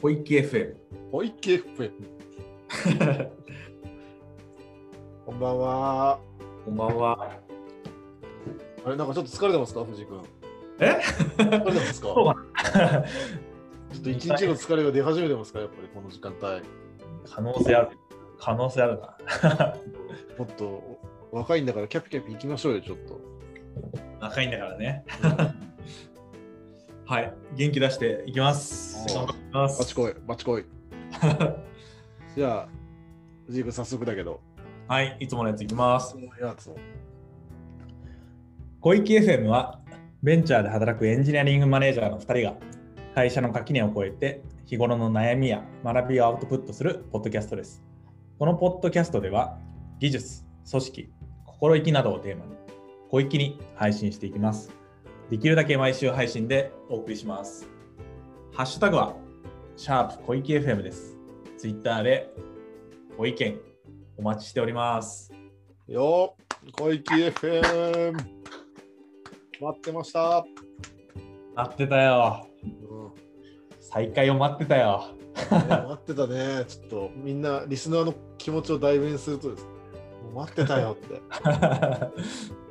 小池 FM。小池 FM。こんばんは。こんばんは。あれ、なんかちょっと疲れてますか、藤井君。え？疲れてますか？そうかな ちょっと一日の疲れが出始めてますか、やっぱりこの時間帯。可能性ある。可能性あるな。もっと若いんだからキャピキャピ行きましょうよ、ちょっと。若いんだからね。はい。元気出していきます。ますバチコイ、バチコイ。じゃあ、藤井君、早速だけど。はい。いつものやついきます。小池 FM はベンチャーで働くエンジニアリングマネージャーの2人が会社の垣根を越えて日頃の悩みや学びをアウトプットするポッドキャストです。このポッドキャストでは技術、組織、心意気などをテーマに小粋に配信していきます。できるだけ毎週配信でお送りします。ハッシュタグはシャープ小池 FM です。ツイッターでご意見お待ちしております。よっ、小池 FM。待ってました。待ってたよ。うん再開を待ってたよ。ね待ってたね。ちょっとみんな、リスナーの気持ちを代弁するとですね、待ってたよって。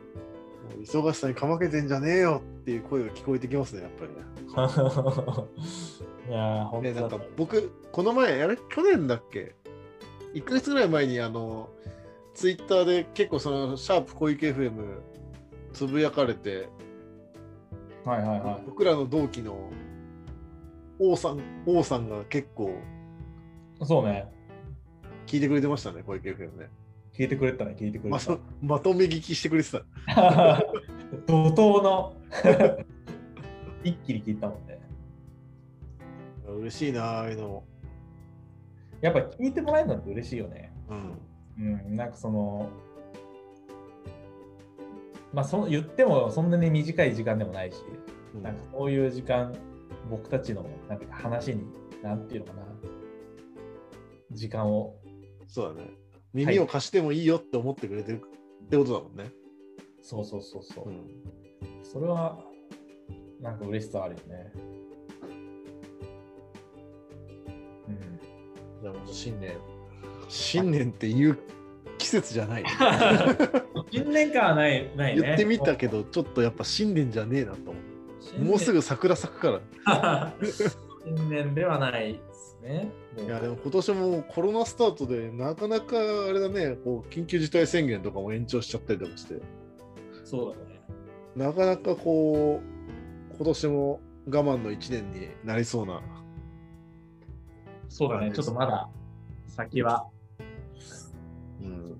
忙しさにかまけてんじゃねえよっていう声が聞こえてきますね、やっぱりね。いやー、本ねなんか僕、この前、あれ、去年だっけ ?1 ヶ月ぐらい前に、あの、ツイッターで結構その、シャープ小池 FM つぶやかれて、はいはいは僕らの同期の王さん、王さんが結構い。そうね。聞いてくれてましたね、小池 FM ね。聞いてくれたね、聞いてくれた。まとまとめ聞きしてくれてた。怒涛の一気に聞いたもんね。嬉しいな、ああいうの。やっぱ聞いてもらえるのって嬉しいよね。うん。うん、なんかその、まあそ言ってもそんなに短い時間でもないし、うんなんかそういう時間、僕たちのなんか話に、なんていうのかな、時間を、そうだね。耳を貸してもいいよって思ってくれてるってことだもんね。そうそうそうそう。うん。それは、なんか嬉しさあるよね。うん。じゃあ、新年。新年っていう季節じゃない。新年間はない、ないね。言ってみたけど、ちょっとやっぱ新年じゃねえなと思う。もうすぐ桜咲くから。新年ではないね。いや、でも今年もコロナスタートで、なかなかあれだね、こう緊急事態宣言とかも延長しちゃったりとかして、そうだね。なかなかこう、今年も我慢の1年になりそうな。そうだね。ちょっとまだ先はうん。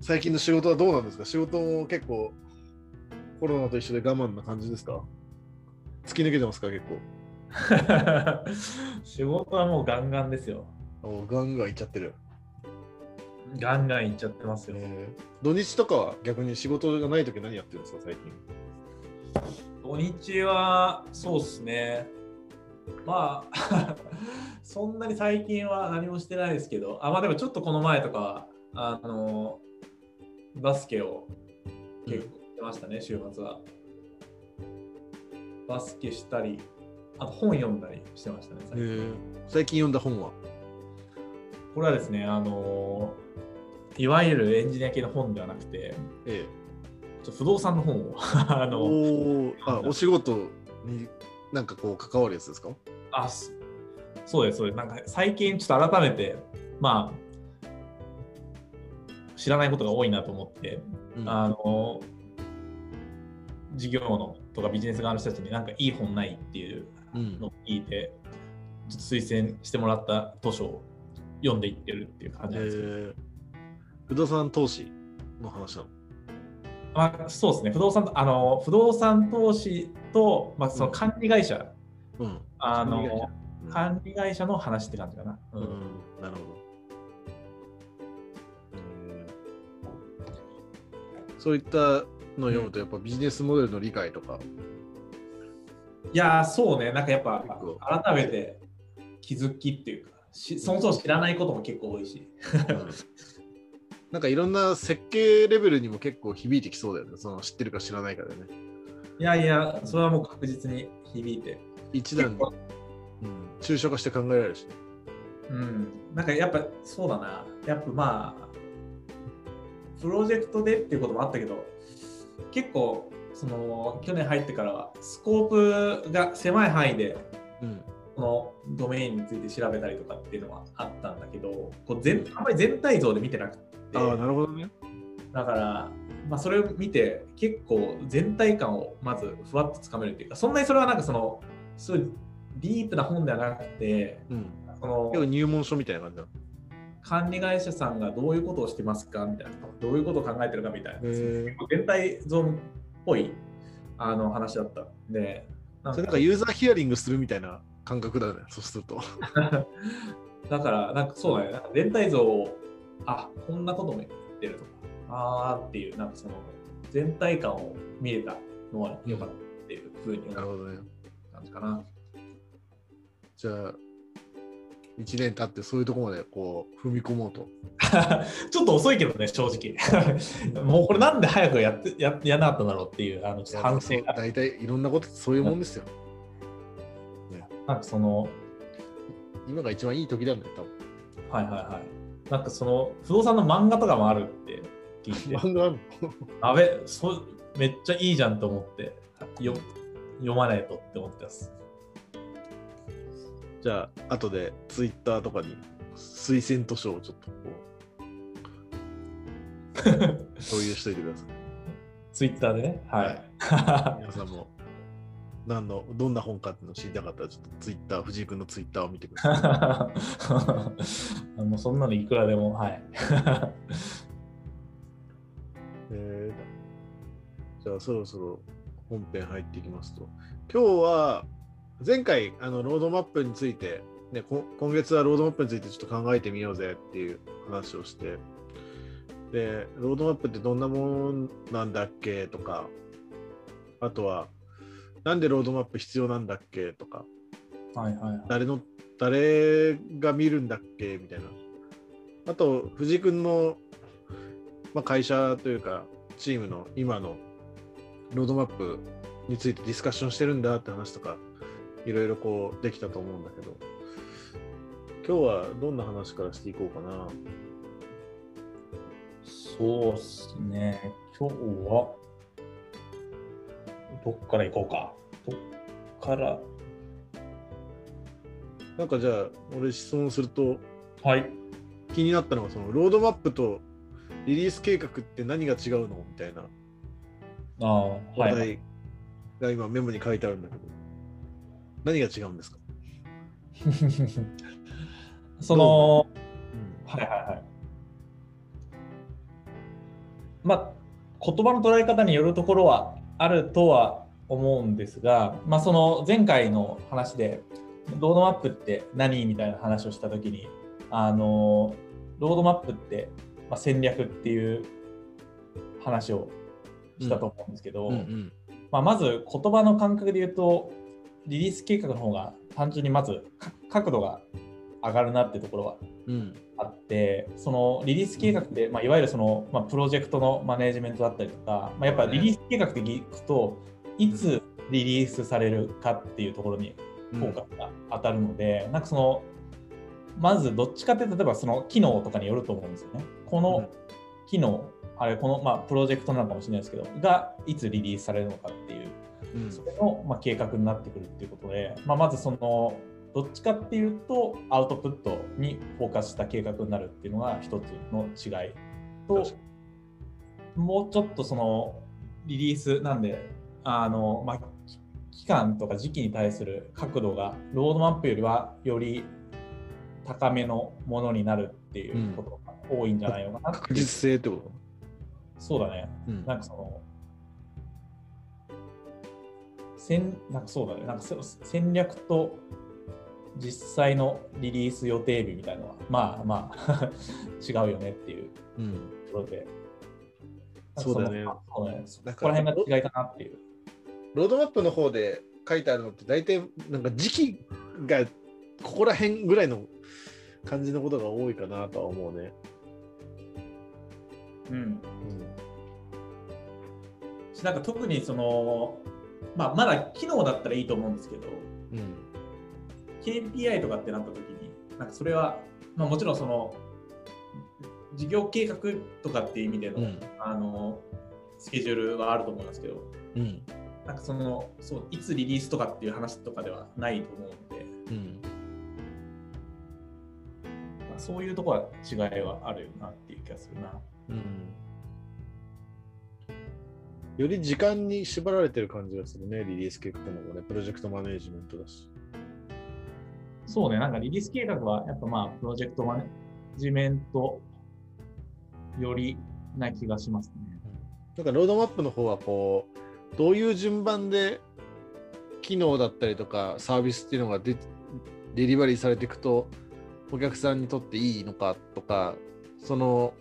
最近の仕事はどうなんですか？仕事も結構コロナと一緒で我慢な感じですか？突き抜けてますか？結構。仕事はもうガンガンですよ。おガンガンいっちゃってる。ガンガンいっちゃってますよ。えー土日とかは逆に仕事がない時何やってるんですか最近？土日はそうっすね。まあ、そんなに最近は何もしてないですけど、あまあでもちょっとこの前とかは、あの、バスケを結構してましたね、週末は。バスケしたり、あと本読んだりしてましたね。最近。最近読んだ本は？これはですね、あの、いわゆるエンジニア系の本ではなくて、えちょ不動産の本を あえ、の、おー。あお仕事になんかこう関わるやつですか？あ、そそうです、そうです。なんか最近ちょっと改めて、まあ、知らないことが多いなと思って、うん。あの、事業のとかビジネス側の人たちになんかいい本ないっていううんのを聞いて、ちょっと推薦してもらった図書を読んでいってるっていう感じです。不動産投資の話なの？まあ、そうですね、不動産、あの、不動産投資と、まあ、その管理会社、うん。あの、うん。管理会社の話って感じかな。ううん。ん、なるほど。えー。そういったのを読むと、やっぱビジネスモデルの理解とか、いやー、そうね、なんかやっぱ改めて気づきっていうか、しそもそも知らないことも結構多いし。うんなんかいろんな設計レベルにも結構響いてきそうだよね。その知ってるか知らないかでね。いやいや、それはもう確実に響いて。一段に。うん、抽象化して考えられるしね。うん、なんかやっぱそうだな、やっぱまあ、プロジェクトでっていうこともあったけど、結構、その去年入ってからは、スコープが狭い範囲で、うん。このドメインについて調べたりとかっていうのはあったんだけど、こう全あんまり全体像で見てなくて、ああ、なるほどね。だから、まあ、それを見て、結構全体感をまずふわっとつかめるっていうか、そんなにそれはなんかその、すごいディープな本ではなくて、うん。その入門書みたいな感じだ。管理会社さんがどういうことをしてますかみたいな、どういうことを考えてるかみたいな、全体像っぽいあの話だったんで、なそれなんかユーザーヒアリングするみたいな感覚だね、そうすると。だから、なんかそうだね、なんか全体像を、あこんなことも言ってるとか、あーっていう、なんかその全体感を見れたのは良かったっていうふうになるほどね。感じかな。じゃあ、1年経ってそういうところまでこう踏み込もうと。ちょっと遅いけどね、正直。もうこれなんで早くやってややんなかったんだろうっていうあの反省が。大体いろんなことそういうもんですよ。なんかその、今が一番いい時だよ、多はいはいはい。なんかその不動産の漫画とかもあるって聞いて、分。漫画あるの？あべそめっちゃいいじゃんと思ってよ読まないとって思ってます。じゃあ、後でツイッターとかに推薦図書をちょっとこう 共有しといてください。ツイッターでね？はい。皆さんも何のどんな本かっていうのを知りたかったら、ちょっとツイッター、藤井君のツイッターを見てください。もうそんなのいくらでも、はい。えーじゃあそろそろ本編入っていきますと今日は前回あのロードマップについて、ね、こ今月はロードマップについてちょっと考えてみようぜっていう話をしてでロードマップってどんなものなんだっけとかあとはなんでロードマップ必要なんだっけとかはいはいはい。誰の誰が見るんだっけみたいなあと藤井君の、まあ、会社というかチームの今のロードマップについてディスカッションしてるんだって話とかいろいろこうできたと思うんだけど今日はどんな話からしていこうかなそうっすね。今日は、どっから行こうか。どっから、なんかじゃあ俺質問するとはい。気になったのがそのロードマップとリリース計画って何が違うの？みたいなああ、はい。話題が今メモに書いてあるんだけど、何が違うんですか、その、う？ん。はいはいはい。まあ、言葉の捉え方によるところはあるとは思うんですが、まあ、その前回の話で、ロードマップって何みたいな話をしたときに、あの、ロードマップって、まあ、戦略っていう話をしたと思うんですけど、まあ、まず言葉の感覚で言うと、リリース計画の方が単純にまずか角度が上がるなってところはうん。あって、そのリリース計画って、まあ、いわゆるその、まあ、プロジェクトのマネジメントだったりとか、まあ、やっぱリリース計画って聞くと、いつリリースされるかっていうところにうん。フォーカスが当たるので、なんかその、まずどっちかって例えばその機能とかによると思うんですよね。この機能、あれ、この、まあ、プロジェクトなのかもしれないですけど、がいつリリースされるのかっていう、うんそれの、まあ、計画になってくるっていうことで、まあ、まずその、どっちかっていうと、アウトプットにフォーカスした計画になるっていうのが一つの違いともうちょっとそのリリースなんで、あのまあ、き期間とか時期に対する角度がロードマップよりはより高めのものになるっていうことが多いんじゃないのかなう。確実性ってこそうだね。と、うん。なんかその、戦なんかそうだね、なんかそ戦略と実際のリリース予定日みたいなのは、まあまあ 違うよねっていううんところで。そうだねそうね。そこら辺が違いかなっていう。ロードマップの方で書いてあるのって大体なんか時期がここら辺ぐらいの感じのことが多いかなとは思うね。うん。なんか特にその、まあまだ機能だったらいいと思うんですけど、うん。機 KPI とかってなった時に、なんかそれは、まあ、もちろんその、事業計画とかっていう意味での、うんあのスケジュールはあると思いますけど、うん。なんかそのそういつリリースとかっていう話とかではないと思うので、うん。まあ、そういうところは違いはあるよなっていう気がするな。うん。より時間に縛られてる感じがするね、リリース計画の方がね、プロジェクトマネージメントだし。そうね、なんかリリース計画はやっぱまあプロジェクトマネジメントよりな気がしますね。なんかロードマップの方はこう、どういう順番で機能だったりとかサービスっていうのがデデリバリーされていくと、お客さんにとっていいのかとか、その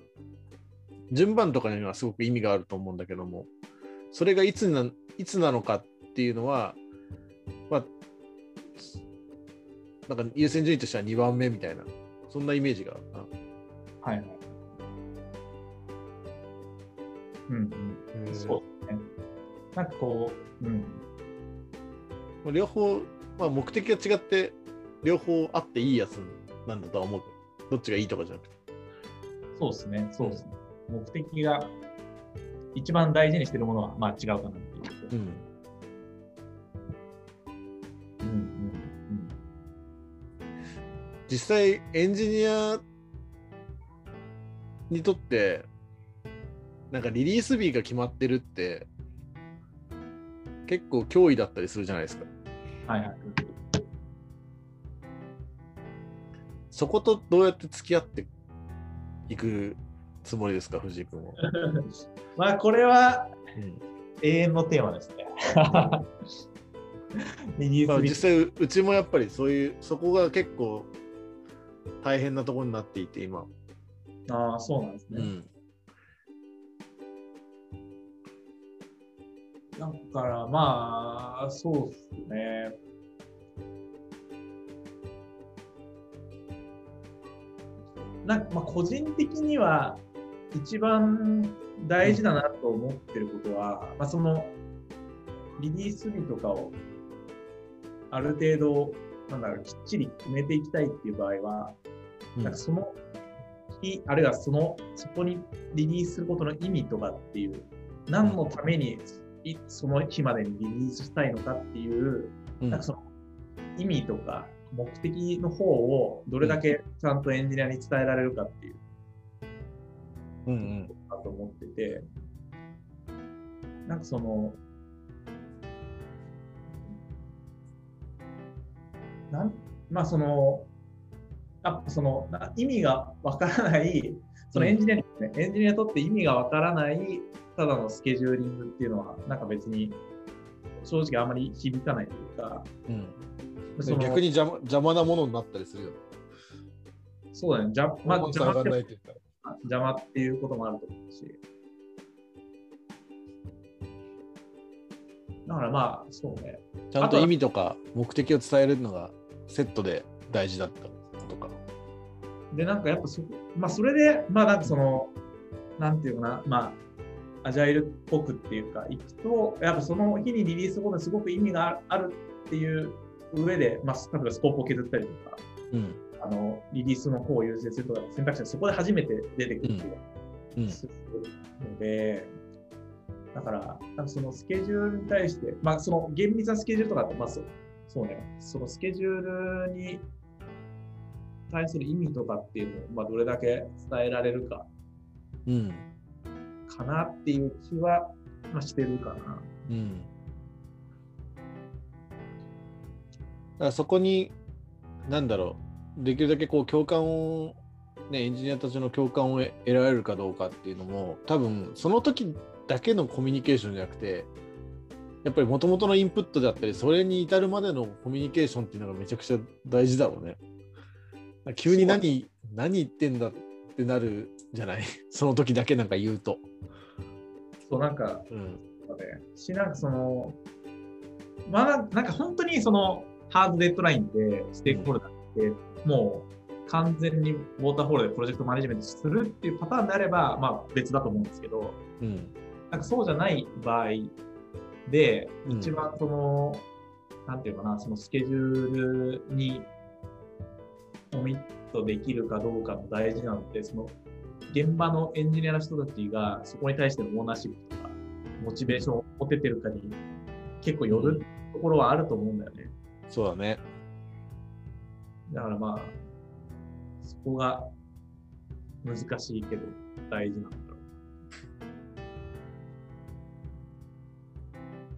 順番とかにはすごく意味があると思うんだけども、それがいつないつなのかっていうのは、まあ、なんか優先順位としては2番目みたいな、そんなイメージがあるな。はいはい。うんうん。そうね。なんかこう、うん。まあ両方、まあ、目的が違って、両方あっていいやつなんだとは思う。どっちがいいとかじゃなくて。そうですね。そうですね。目的が一番大事にしてるものはまあ違うかなっていう。うん。うんうんうん。実際、エンジニアにとって、なんかリリース日が決まってるって、結構脅威だったりするじゃないですか。はいはい。そことどうやって付き合っていくつもりですか、藤井君は。まあこれはうん永遠のテーマですね。まあ、実際う、うちもやっぱりそういう、そこが結構大変なところになっていて、今。ああ、そうなんですね。うん。だからまあ、そうですね。なんかまあ個人的には一番大事だなと思ってることは、まあ、そのリリース日とかをある程度なんだろうきっちり決めていきたいっていう場合は、なんかその日、あるいはその、そこにリリースすることの意味とかっていう、何のためにいその日までにリリースしたいのかっていう、うん。なんかその意味とか目的の方をどれだけちゃんとエンジニアに伝えられるかっていううんうん。だと思ってて、なんかその、なんまあその、あそのな意味がわからない、そのエンジニアに、ねエンジニアにとって意味がわからない、ただのスケジューリングっていうのは、なんか別に正直あまり響かないというか、うん。その逆に邪魔邪魔なものになったりするよね。そうだね、じゃまあ、本邪魔って邪魔っていうこともあると思うし。だからまあ、そうね。ちゃんと意味とか目的を伝えるのがセットで大事だったことか。で、なんかやっぱそ、まあ、それで、まあ、なんかその、なんていうかな、まあ、アジャイルっぽくっていうか、いくと、やっぱその日にリリースすることにすごく意味があるっていう上で、まあ、例えばスコープを削ったりとか、うん。あのリリースの方を優先するとか選択肢がそこで初めて出てくる。するので、だから、そのスケジュールに対して、まあ、その厳密なスケジュールとかって、まあそう、ね、そのスケジュールに対する意味とかっていうのを、まあ、どれだけ伝えられるかうん。かなっていう気は、まあ、してるかな。うん。だからそこに、なんだろう、できるだけこう共感を、ね、エンジニアたちの共感を得得られるかどうかっていうのも、多分その時だけのコミュニケーションじゃなくて、やっぱりもともとのインプットであったり、それに至るまでのコミュニケーションっていうのがめちゃくちゃ大事だろうね。急に何、何言ってんだってなるじゃない？その時だけなんか言うと。そう、なんか、うん。し、なんかその、まあ、なんか本当にその、ハードデッドラインでステークホルダーって、もう完全にウォーターホールでプロジェクトマネジメントするっていうパターンであれば、まあ別だと思うんですけど、うん。なんかそうじゃない場合で、うん一番その、なんていうかな、そのスケジュールにコミットできるかどうかも大事なので、その現場のエンジニアの人たちがそこに対してのオーナーシップとか、モチベーションを持ててるかに結構よるところはあると思うんだよね。そうだね。だからまあ、そこが難しいけど大事なんだ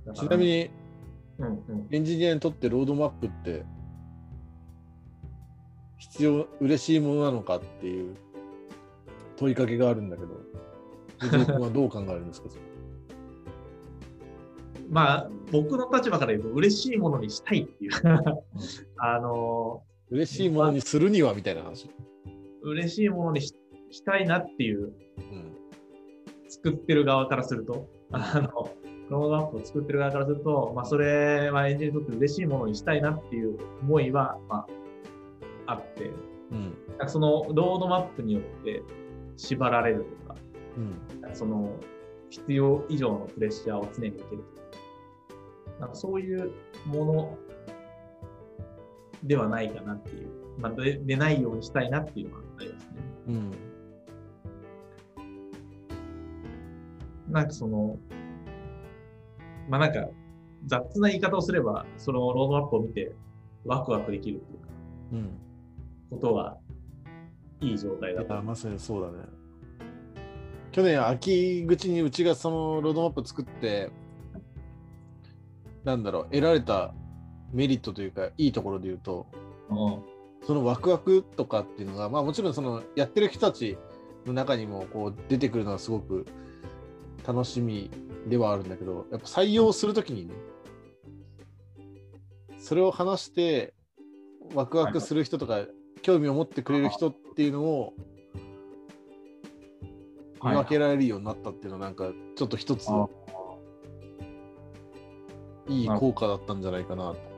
ろう。ちなみ、に、うんうん、エンジニアにとってロードマップって必要、嬉しいものなのかっていう問いかけがあるんだけど、藤井君はどう考えるんですか？まあ、僕の立場から言うと嬉しいものにしたいっていう。あの、嬉しいものにするにはみたいな話。嬉しいものにししたいなっていう、うん。作ってる側からすると、あの、ロードマップを作ってる側からすると、まあ、それはエンジニアにとって嬉しいものにしたいなっていう思いは、まあ、あって、うん。そのロードマップによって縛られるとか、うん。その必要以上のプレッシャーを常に受けるとか、なんかそういうものではないかなっていう、まあ、ででないようにしたいなっていうのはありますね。うん。なんかその、まあなんか雑な言い方をすれば、そのロードマップを見てワクワクできるっていうか、うん。ことがいい状態だと。あまさにそうだね。去年秋口にうちがそのロードマップ作って、なんだろう、得られたメリットというか、いいところで言うと、うん。そのワクワクとかっていうのが、まあもちろんそのやってる人たちの中にもこう出てくるのはすごく楽しみではあるんだけど、やっぱ採用するときにね、それを話してワクワクする人とか、興味を持ってくれる人っていうのを見分けられるようになったっていうのはなんかちょっと一つあいい効果だったんじゃないかなと。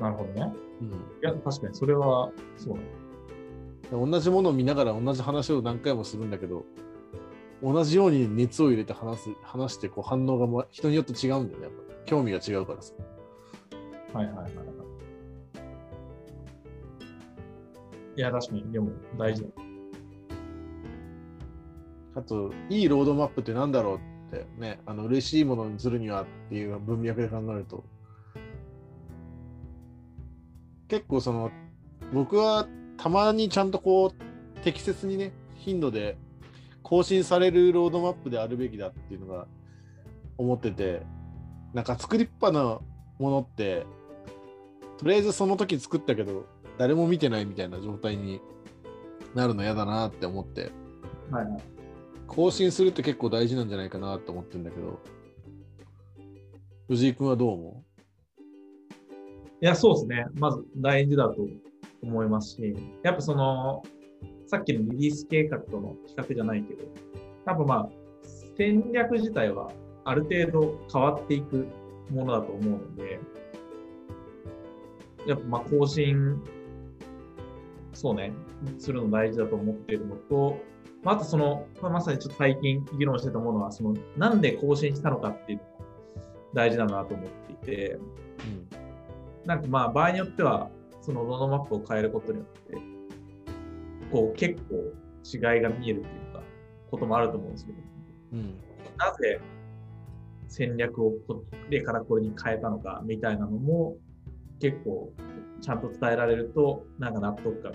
なるほどね。うんいや、確かにそれはそうだね。同じものを見ながら同じ話を何回もするんだけど同じように熱を入れて話す話してこう反応がま人によって違うんだよねやっぱ興味が違うからさはいはいはいはい。いや、確かに、でも大事だ。あといいロードマップってなんだろうってねあの嬉しいものにするにはっていう文脈で考えると結構その僕はたまにちゃんとこう適切にね頻度で更新されるロードマップであるべきだっていうのが思っててなんか作りっぱなものってとりあえずその時作ったけど誰も見てないみたいな状態になるの嫌だなって思ってはいはい。更新するって結構大事なんじゃないかなと思ってるんだけど藤井君はどう思いや、そうですね。まず大事だと思いますし、やっぱその、さっきのリリース計画との比較じゃないけど、多分まあ、戦略自体はある程度変わっていくものだと思うので、やっぱまあ更新、そうね、するの大事だと思っているのと、まあ、とその、まあ、まさにちょっと最近議論してたものは、その、なんで更新したのかっていうのが大事だなと思っていて、なんかまあ場合によっては、そのロードマップを変えることによって、こう結構違いが見えるというか、こともあると思うんですけど、うんなぜ戦略をこれからこれに変えたのかみたいなのも結構ちゃんと伝えられると、なんか納得感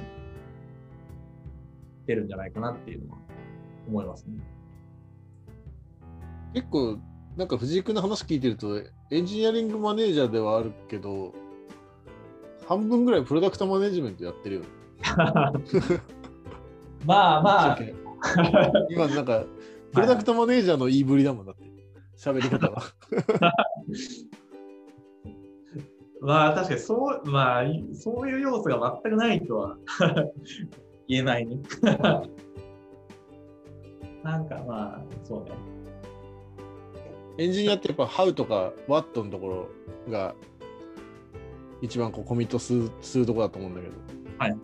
出るんじゃないかなっていうのは思いますね。結構なんか藤井君の話聞いてるとエンジニアリングマネージャーではあるけど半分ぐらいプロダクトマネジメントやってるよね。まあまあ、今なんかプロダクトマネージャーの言いぶりだもんだって喋り方が。まあ確かにそう、まあ、いそういう要素が全くないとは 言えないね。なんかまあ、そうね。エンジニアってやっぱ How とか What のところが一番こうコミットするするところだと思うんだけど。はい。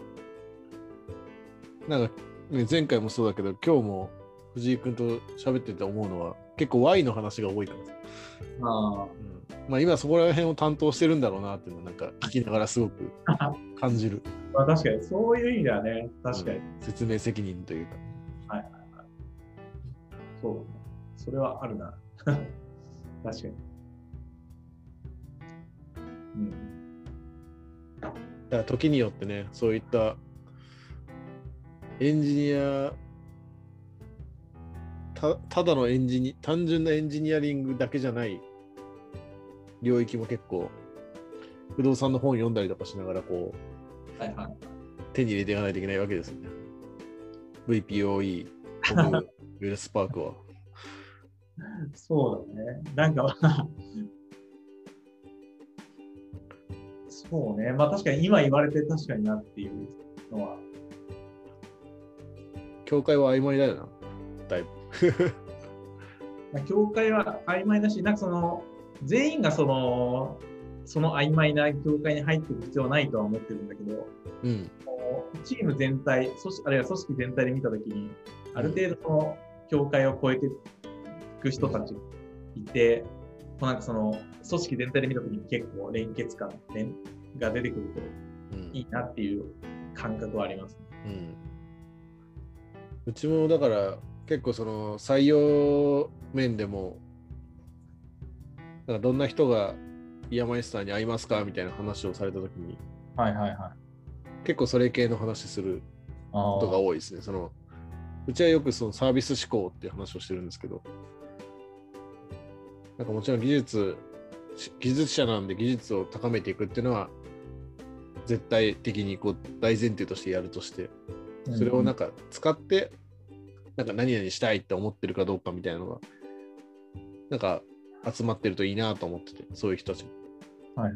なんか、ね、前回もそうだけど今日も藤井君と喋ってて思うのは結構 Y の話が多いからあ、うんまあ今そこら辺を担当してるんだろうなっていうのをなんか聞きながらすごく 感じる。まあ確かに、そういう意味ではね、確かに。うん説明責任というか。そう。それはあるな。確かに。うん。だから時によってね、そういったエンジニア、たただのエンジニ単純なエンジニアリングだけじゃない領域も結構、不動産の本読んだりとかしながらこうはいはい。手に入れていかないといけないわけですよね。VPOE、僕、ウェルスパークは。そうだね。なんか、そうね。まあ確かに今言われて確かになっていうのは。境界は曖昧だよな、だいぶ。まあ、境界は曖昧だし、なんかその、全員がその、その曖昧な境界に入っていく必要はないとは思ってるんだけど、うん。チーム全体、組織あるいは組織全体で見たときに、ある程度その境界を越えていく人たちがいて、こうなんかその組織全体で見たときに結構連結感連が出てくるとうんいいなっていう感覚はあります、うん、うちもだから結構その採用面でもなんかどんな人がイヤマイスターに会いますかみたいな話をされた時にはいはいはい。結構それ系の話することが多いですね。そのうちはよくそのサービス思考っていう話をしてるんですけどなんかもちろん技術し技術者なんで技術を高めていくっていうのは絶対的にこう大前提としてやるとしてそれをなんか使って、なんか何々したいって思ってるかどうかみたいなのが、なんか集まってるといいなと思ってて、そういう人たちも。はい。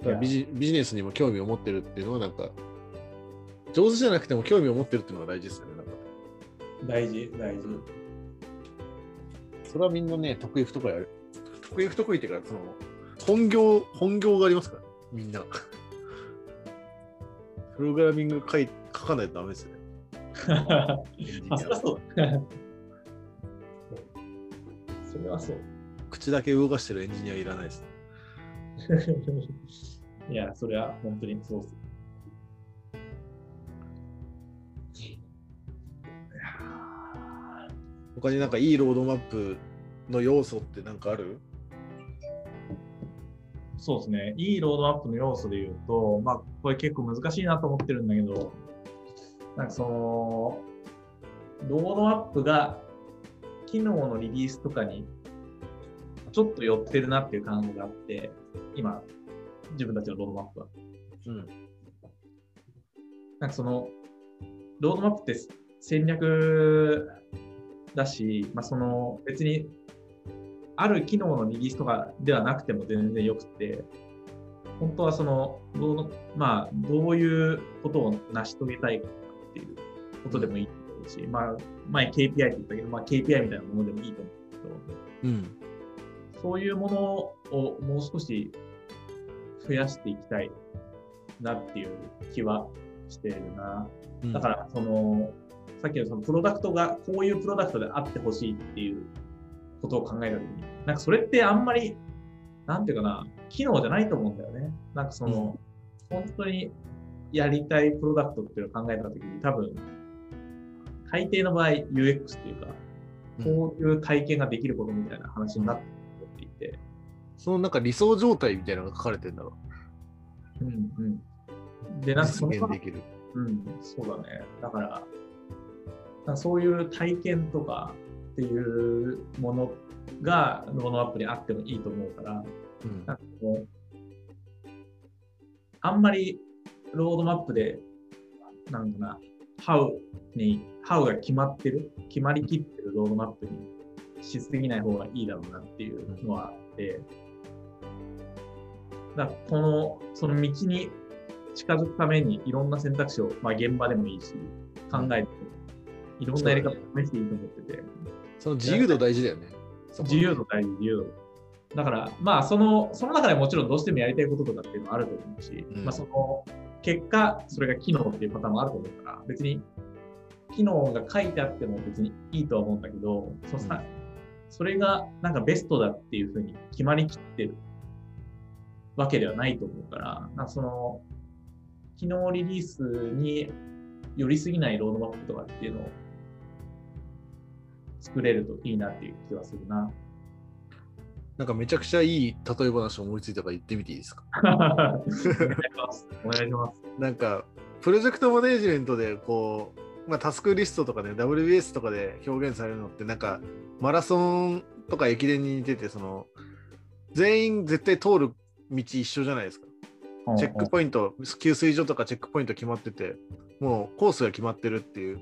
だからビジビジネスにも興味を持ってるっていうのは、なんか、上手じゃなくても興味を持ってるっていうのが大事ですよ大事、大事。それはみんなね、得意不得意ある。得意不得意っていうか、その、本業、本業がありますから、みんな。プログラミング書い書かないとダメですよね。あ、アそりゃそうだ。それはそう。口だけ動かしてるエンジニアいらないです。いや、それは本当にそうっす。他になんかいいロードマップの要素ってなんかある？ーそうですね。いいロードマップの要素で言うと、まあ、これ結構難しいなと思ってるんだけど、なんかその、ロードマップが機能のリリースとかにちょっと寄ってるなっていう感じがあって、今、自分たちのロードマップは。うん。なんかその、ロードマップって戦略だし、まあ、その別にある機能のリリースとかではなくても全然よくて、本当はその、どうまあ、どういうことを成し遂げたいかっていうことでもいいと思うし、まあ、前 KPI って言ったけど、まあ、KPI みたいなものでもいいと思うけど、うん。そういうものをもう少し増やしていきたいなっていう気はしてるな。うんだから、その、さっきのそのプロダクトがこういうプロダクトであってほしいっていうことを考えたときに、なんかそれってあんまり、なんていうかな、機能じゃないと思うんだよね。なんかその、本当にやりたいプロダクトっていうのを考えたときに、多分、大抵の場合 UX っていうか、こういう体験ができることみたいな話になっていて、そのなんか理想状態みたいなのが書かれてるんだろうんうん。で、なんかその実現できる。うん、そうだね。だから、そういう体験とかっていうものがロードマップにあってもいいと思うから、うん。なんかこう、あんまりロードマップで、なんだな、How に、How が決まってる、決まりきってるロードマップにしすぎない方がいいだろうなっていうのはあって、だこの、その道に近づくためにいろんな選択肢を、まあ現場でもいいし、考えて、いろんなやり方を試していいと思ってて、その自由度大事だよね。自由度大事、自由度。だから、まあ、その、その中でもちろんどうしてもやりたいこととかっていうのはあると思うし、うんまあ、その、結果、それが機能っていうパターンもあると思うから、別に、機能が書いてあっても別にいいとは思うんだけど、そのさそれがなんかベストだっていうふうに決まりきってるわけではないと思うから、なんかその、機能リリースに寄りすぎないロードマップとかっていうのを作れるといいなっていう気はするな。なんかめちゃくちゃいい例え話思いついたから言ってみていいですか？お願いします。お願いします。なんか、プロジェクトマネジメントで、こう、まあ、タスクリストとかね、WBS とかで表現されるのって、なんか、マラソンとか駅伝に似てて、その、全員絶対通る道一緒じゃないですか。チェックポイント、給水所とかチェックポイント決まってて、もうコースが決まってるっていう。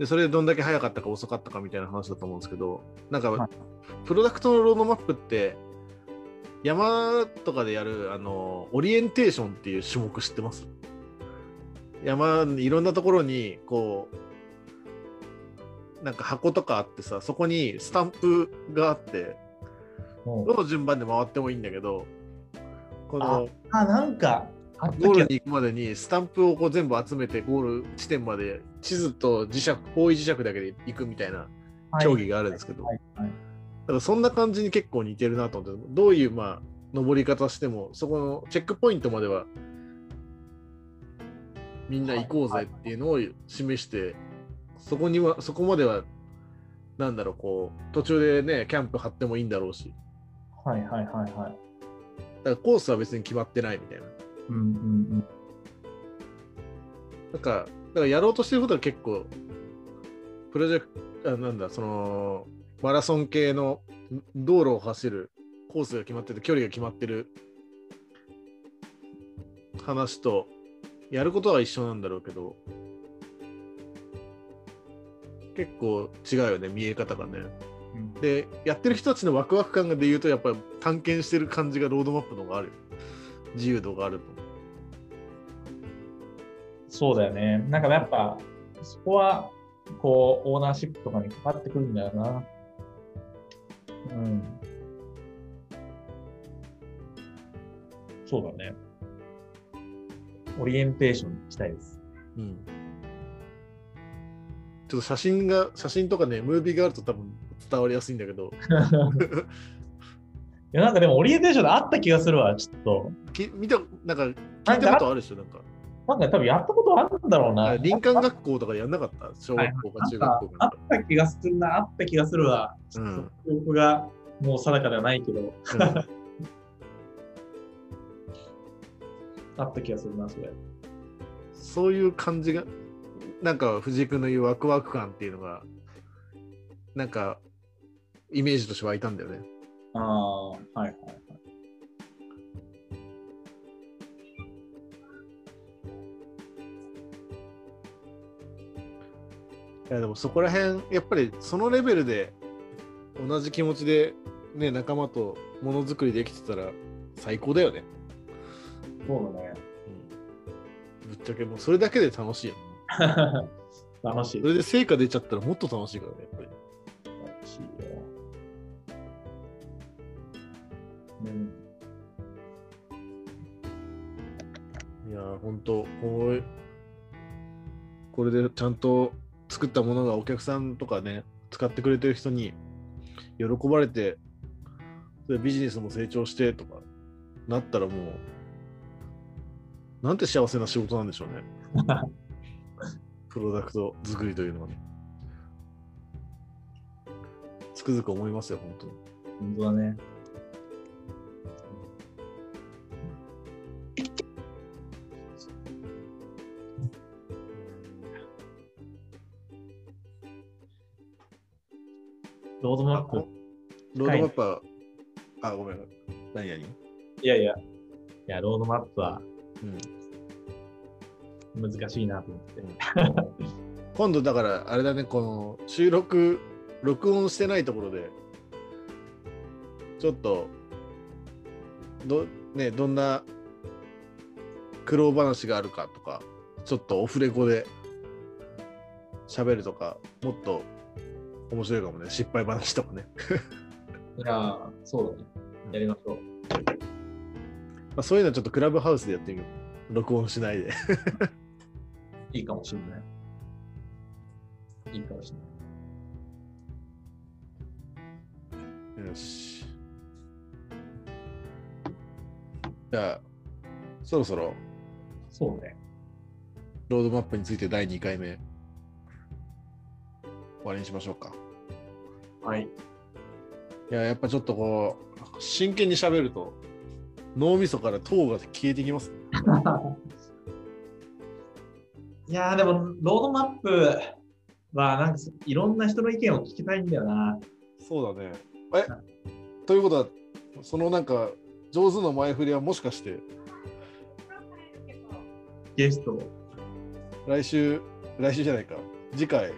で、それでどんだけ早かったか遅かったかみたいな話だと思うんですけど、なんか、はい。プロダクトのロードマップって、山とかでやる、あの、オリエンテーションっていう種目知ってます？山、いろんなところに、こう、なんか箱とかあってさ、そこにスタンプがあって、うん。どの順番で回ってもいいんだけど、このあ、なんか、ゴールに行くまでにスタンプをこう全部集めてゴール地点まで地図と磁石、方位磁石だけで行くみたいな競技があるんですけど、はいはいだからそんな感じに結構似てるなと思って、どういうまあ登り方しても、そこのチェックポイントまではみんな行こうぜっていうのを示して、そこには、そこまでは、なんだろう、こう、途中でね、キャンプ張ってもいいんだろうし、はいはいはいはい。だからコースは別に決まってないみたいな。うんうんなんか、だからやろうとしてることは結構、プロジェクト、あなんだ、その、マラソン系の道路を走るコースが決まってて、距離が決まってる話と、やることは一緒なんだろうけど、結構違うよね、見え方がね。うん。で、やってる人たちのワクワク感で言うと、やっぱり探検してる感じがロードマップの方がある。自由度があると。そうだよね。なんかやっぱ、そこは、こう、オーナーシップとかにかかってくるんだよな。うん。そうだね。オリエンテーションしたいです。うんちょっと写真が、写真とかね、ムービーがあると多分伝わりやすいんだけど、い や、なんかでもオリエンテーションであった気がするわ、ちょっと。き見た、なんか聞いたことあるでしょ、なんか。なんか多分やったことあるんだろうな。あ林間学校とかやんなかった？小学校か中学校かあった気がするな、あった気がするわ。ちょっと記憶がもう定かではないけど、うんあった気がするな、それ。そういう感じが、なんか藤井君の言うワクワク感っていうのが、なんかイメージとして湧いたんだよね。ああ、はいはいはい。いやでもそこら辺、やっぱりそのレベルで同じ気持ちで、ね、仲間とものづくりできてたら最高だよね。そうだね。ぶっちゃけもうそれだけで楽しいよ、ね。楽しいそ。れで成果出ちゃったらもっと楽しいからね、やっぱり。うん。いやー、ほんと、こうこれでちゃんと作ったものがお客さんとかね、使ってくれてる人に喜ばれて、それビジネスも成長してとかなったらもう、なんて幸せな仕事なんでしょうね。プロダクト作りというのはね。つくづく思いますよ、本当に。本当だね。ロードマップ。ロードマップは、あ、ごめん。何々いやいや、いや、ロードマップはうん。難しいなと思って。今度だからあれだねこの収録録音してないところでちょっとど,、ね、どんな苦労話があるかとかちょっとオフレコで喋るとかもっと面白いかもね失敗話とかね、いやー、そうだね。やりましょう。まあ、そういうのはちょっとクラブハウスでやってみよう録音しないでいいかもしれない。いいかもしれない。よし。じゃあ、そろそろそうね。ロードマップについて第2回目終わりにしましょうか。はい。いや、やっぱちょっとこう、真剣に喋ると脳みそから糖が消えてきますね。いやーでも、ロードマップは、なんかいろんな人の意見を聞きたいんだよな。そうだね。えということは、そのなんか上手な前振りはもしかしてゲスト。来週、来週じゃないか、次回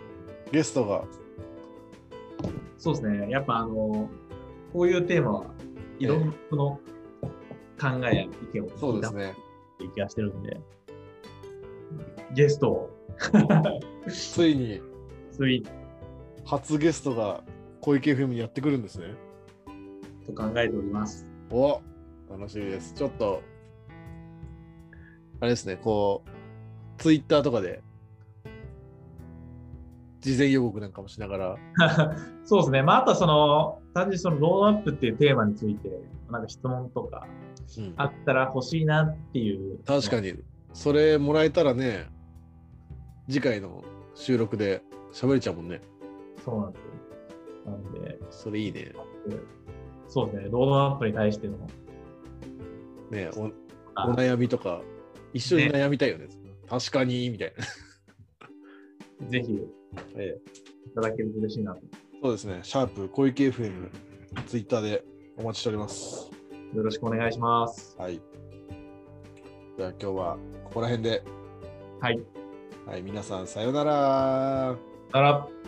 ゲストがそうですね。やっぱあの、こういうテーマはいろんな人の考えや意見を聞いたそうですね。っていう気がしてるんで、ゲストを ついについ初ゲストが小池 FM にやってくるんですね。と考えております。お楽しみです。ちょっと、あれですね、こう、ツイッターとかで、事前予告なんかもしながら、そうですね。まあ、あとはその、単純にそのロードアップっていうテーマについて、なんか質問とかうんあったら欲しいなっていう。に。確かに、それもらえたらね、次回の収録で喋れちゃうもんね。そうなんですよ。なんで、それいいね。そうですね。ロードアップに対しての、ねおあお悩みとか、一緒に悩みたいよね。確かに、みたいな。ぜひいええただけると嬉しいなと。そうですね、シャープ小池 FM、ツイッターでお待ちしております。よろしくお願いします。はい。じゃあ今日はここら辺で、はい。はい、皆さんさようなら。なら。